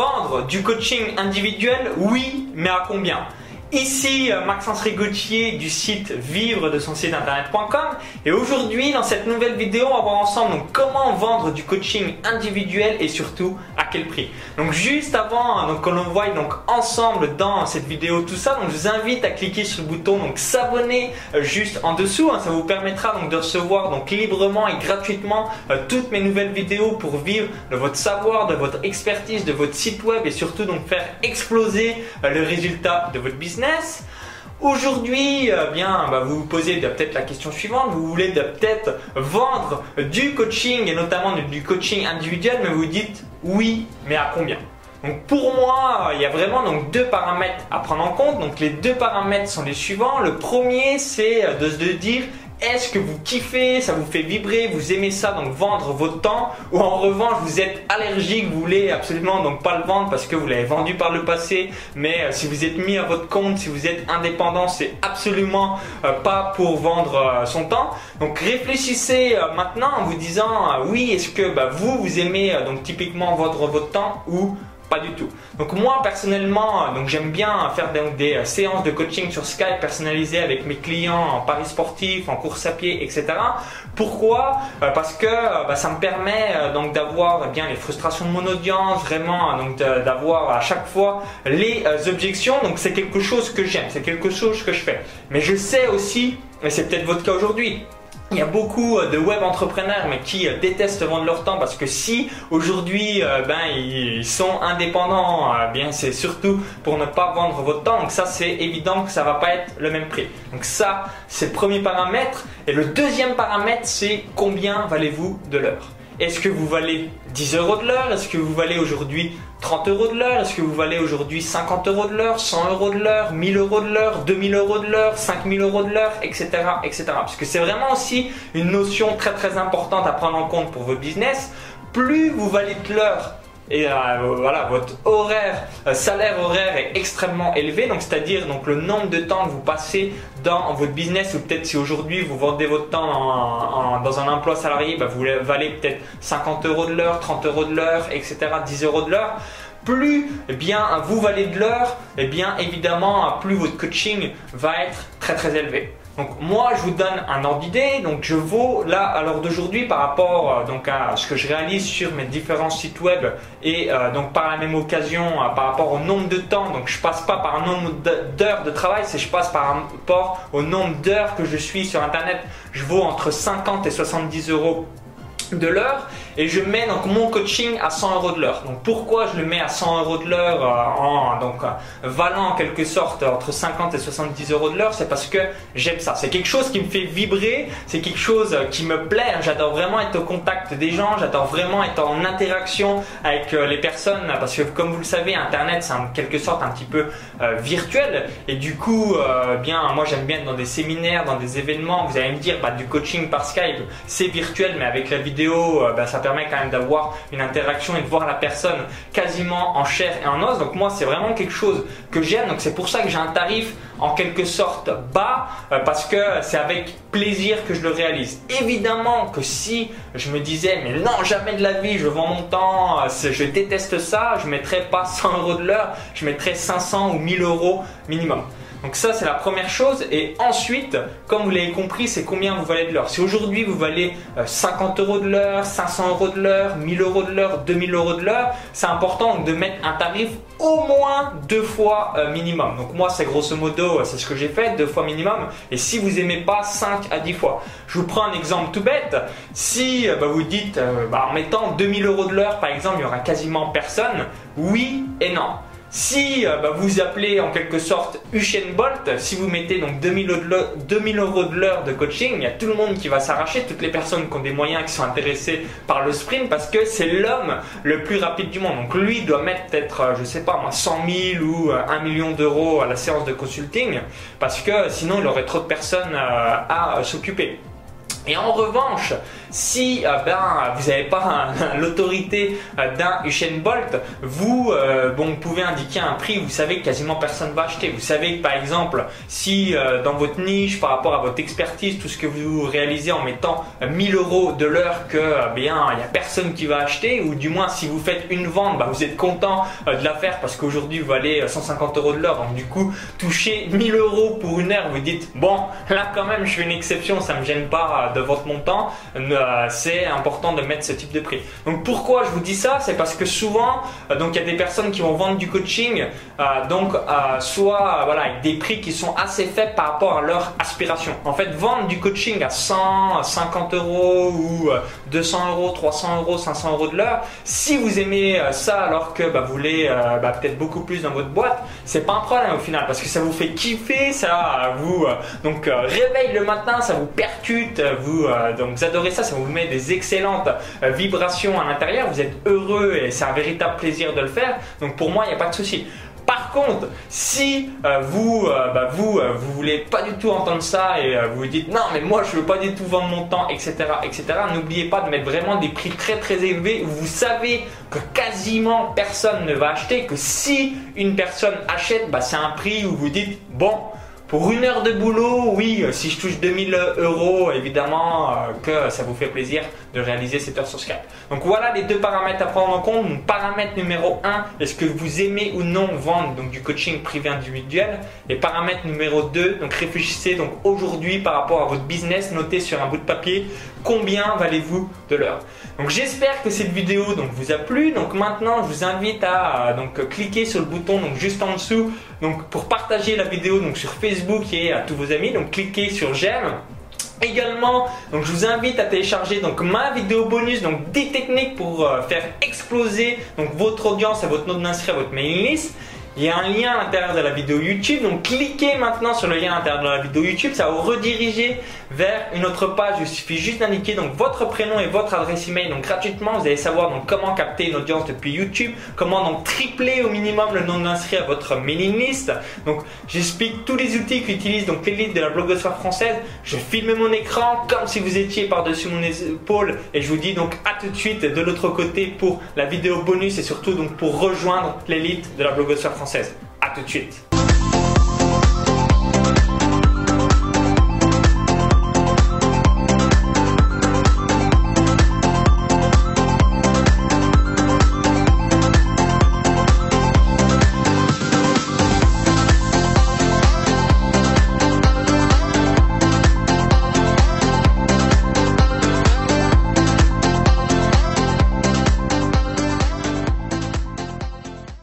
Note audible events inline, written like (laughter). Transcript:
vendre du coaching individuel, oui, mais à combien? Ici euh, Maxence Rigotier du site vivre de son site internet.com et aujourd'hui dans cette nouvelle vidéo on va voir ensemble donc, comment vendre du coaching individuel et surtout à quel prix. Donc juste avant donc que l'on voit donc ensemble dans cette vidéo tout ça donc je vous invite à cliquer sur le bouton donc s'abonner euh, juste en dessous hein. ça vous permettra donc de recevoir donc librement et gratuitement euh, toutes mes nouvelles vidéos pour vivre de votre savoir, de votre expertise, de votre site web et surtout donc faire exploser le résultat de votre business Aujourd'hui, euh, bien, bah, vous vous posez peut-être la question suivante. Vous voulez peut-être vendre du coaching et notamment du coaching individuel, mais vous dites oui, mais à combien? Donc pour moi, il y a vraiment donc deux paramètres à prendre en compte. Donc les deux paramètres sont les suivants. Le premier, c'est de se dire est-ce que vous kiffez, ça vous fait vibrer, vous aimez ça, donc vendre votre temps Ou en revanche, vous êtes allergique, vous voulez absolument donc pas le vendre parce que vous l'avez vendu par le passé, mais euh, si vous êtes mis à votre compte, si vous êtes indépendant, c'est absolument euh, pas pour vendre euh, son temps. Donc réfléchissez maintenant en vous disant oui, est-ce que bah, vous, vous aimez donc typiquement vendre votre temps ou pas du tout. Donc moi personnellement, donc j'aime bien faire des, euh, séances de coaching sur Skype personnalisées avec mes clients en paris sportif, en course à pied, etc. Pourquoi? Euh, Parce que euh, bah, ça me permet donc d'avoir bien les frustrations de mon audience, vraiment donc d'avoir à chaque fois les objections. Donc c'est quelque chose que j'aime, c'est quelque chose que je fais. Mais je sais aussi, et c'est peut-être votre cas aujourd'hui, il y a beaucoup euh, de web entrepreneurs qui euh, détestent vendre leur temps parce que si aujourd'hui euh, ben ils sont indépendants, bien c'est surtout pour ne pas vendre votre temps. Donc ça c'est évident que ça va pas être le même prix. Donc ça c'est le premier paramètre et le deuxième paramètre c'est combien valez-vous de l'heure? Est-ce que vous valez 10 euros de l'heure? Est-ce que vous valez aujourd'hui 30 euros de l'heure? Est-ce que vous valez aujourd'hui 50 euros de l'heure 100 euros de l'heure 1000 euros de l'heure 2000 euros de l'heure 5000 euros de l'heure Etc. etc. Parce que c'est vraiment aussi une notion très très importante à prendre en compte pour votre business. Plus vous valez de l'heure et euh, voilà votre horaire euh, salaire horaire est extrêmement élevé. Donc c'est-à-dire donc le nombre de temps que vous passez dans votre business ou peut-être si aujourd'hui vous vendez votre temps dans un emploi salarié bah, vous valez peut-être 50 euros de l'heure 30 euros de l'heure etc 10 euros de l'heure. Plus eh bien vous valez de l'heure eh bien évidemment plus votre coaching va être très très élevé donc moi je vous donne un ordre d'idée, donc je vaux là à l'heure d'aujourd'hui par rapport euh, donc à ce que je réalise sur mes différents sites web et euh, donc par la même occasion euh, par rapport au nombre de temps, donc je passe pas par un nombre d'heures de travail, c'est je passe par rapport au nombre d'heures que je suis sur internet, je vaux entre 50 et 70 euros de l'heure et je mets donc mon coaching à 100 euros de l'heure. Donc pourquoi je le mets à 100 euros de l'heure euh, en donc euh, valant en quelque sorte entre 50 et 70 euros de l'heure, c'est parce que j'aime ça. C'est quelque chose qui me fait vibrer, c'est quelque chose qui me plaît. J'adore vraiment être au contact des gens, j'adore vraiment être en interaction avec euh, les personnes parce que comme vous le savez, Internet c'est en quelque sorte un petit peu virtuel et du coup, bien moi j'aime bien être dans des séminaires, dans des événements. Vous allez me dire bah, du coaching par Skype, c'est virtuel, mais avec la vidéo, bah, ça permet quand même d'avoir une interaction et de voir la personne quasiment en chair et en os. Donc moi, c'est vraiment quelque chose que j'aime. Donc c'est pour ça que j'ai un tarif en quelque sorte bas euh, parce que c'est avec plaisir que je le réalise. Évidemment que si je me disais mais non jamais de la vie je vends mon temps, euh, je déteste ça, je mettrais pas 100 euros de l'heure, je mettrais 500 ou 1000 euros minimum. Donc ça c'est la première chose et ensuite comme vous l'avez compris c'est combien vous valez de l'heure. Si aujourd'hui vous valez 50 euh, euros de l'heure, 500 euros de l'heure, 1000 euros de l'heure, 2000 euros de l'heure, c'est important de mettre un tarif au moins deux fois euh, minimum. Donc moi c'est grosso modo c'est ce que j'ai fait deux fois minimum et si vous aimez pas 5 à 10 fois. Je vous prends un exemple tout bête. Si euh, bah, vous dites bah, en mettant 2000 euros de l'heure par exemple il y aura quasiment personne, oui et non. Si euh, bah, vous appelez en quelque sorte Usain Bolt, si vous mettez donc 2000, euros de l'heure de coaching, il y a tout le monde qui va s'arracher, toutes les personnes qui ont des moyens, qui sont intéressées par le sprint, parce que c'est l'homme le plus rapide du monde. Donc lui doit mettre peut-être, euh, je sais pas moi, 100 000 ou 1 euh, million d'euros à la séance de consulting, parce que sinon il aurait trop de personnes à s'occuper. Et en revanche, si euh, ben, vous n'avez pas (laughs) l'autorité euh, d'un Usain Bolt, vous bon, pouvez indiquer un prix, vous savez quasiment personne va acheter. Vous savez que par exemple, si dans votre niche, par rapport à votre expertise, tout ce que vous réalisez en mettant 1000 euros de l'heure que bien il n'y a personne qui va acheter, ou du moins si vous faites une vente, ben, vous êtes content de la faire parce qu'aujourd'hui vous valez 150 euros de l'heure, donc du coup toucher 1000 euros pour une heure, vous dites bon là quand même je fais une exception, ça me gêne pas de votre montant, euh, c'est important de mettre ce type de prix. Donc pourquoi je vous dis ça? C'est parce que souvent, euh, donc il y a des personnes qui vont vendre du coaching, euh, donc soit voilà avec des prix qui sont assez faibles par rapport à leur aspiration. En fait, vendre du coaching à 100, 50 euros ou 200 euros, 300 euros, 500 euros de l'heure, si vous aimez ça alors que bah, vous voulez bah, peut-être beaucoup plus dans votre boîte, c'est pas un problème au final parce que ça vous fait kiffer, ça vous donc réveille le matin, ça vous percute, vous donc vous adorez ça, ça vous met des excellentes euh, vibrations à l'intérieur, vous êtes heureux et c'est un véritable plaisir de le faire. Donc pour moi, il n'y a pas de souci. Par contre, si euh, vous, euh, bah, vous, vous voulez pas du tout entendre ça et vous vous dites non mais moi je veux pas du tout vendre mon temps, etc., etc. N'oubliez pas de mettre vraiment des prix très très élevés où vous savez que quasiment personne ne va acheter, que si une personne achète, bah, c'est un prix où vous dites bon pour une heure de boulot, oui, si je touche 2000 euros, évidemment euh, que ça vous fait plaisir de réaliser cette heure sur Skype. Donc voilà les deux paramètres à prendre en compte. Donc, paramètre numéro 1, est-ce que vous aimez ou non vendre donc, du coaching privé individuel? Et paramètre numéro 2, donc réfléchissez donc aujourd'hui par rapport à votre business, notez sur un bout de papier combien valez-vous de l'heure. Donc j'espère que cette vidéo donc, vous a plu. Donc maintenant, je vous invite à donc, cliquer sur le bouton donc, juste en dessous donc, pour partager la vidéo donc, sur Facebook et à tous vos amis. Donc cliquez sur j'aime. Également, donc je vous invite à télécharger donc ma vidéo bonus, donc des techniques pour euh, faire exploser donc votre audience et votre nombre d'inscrits à votre mailing list. Il y a un lien à l'intérieur de la vidéo YouTube, donc cliquez maintenant sur le lien à l'intérieur de la vidéo YouTube, ça va vous rediriger vers une autre page. Il suffit juste d'indiquer donc votre prénom et votre adresse email, donc gratuitement. Vous allez savoir donc comment capter une audience depuis YouTube, comment donc tripler au minimum le nombre d'inscrits à votre mailing list. Donc j'explique tous les outils qu'utilise donc l'élite de la blogosphère française. Je filme mon écran comme si vous étiez par-dessus mon épaule et je vous dis donc à tout de suite de l'autre côté pour la vidéo bonus et surtout donc pour rejoindre l'élite de la blogosphère française. A tout de suite.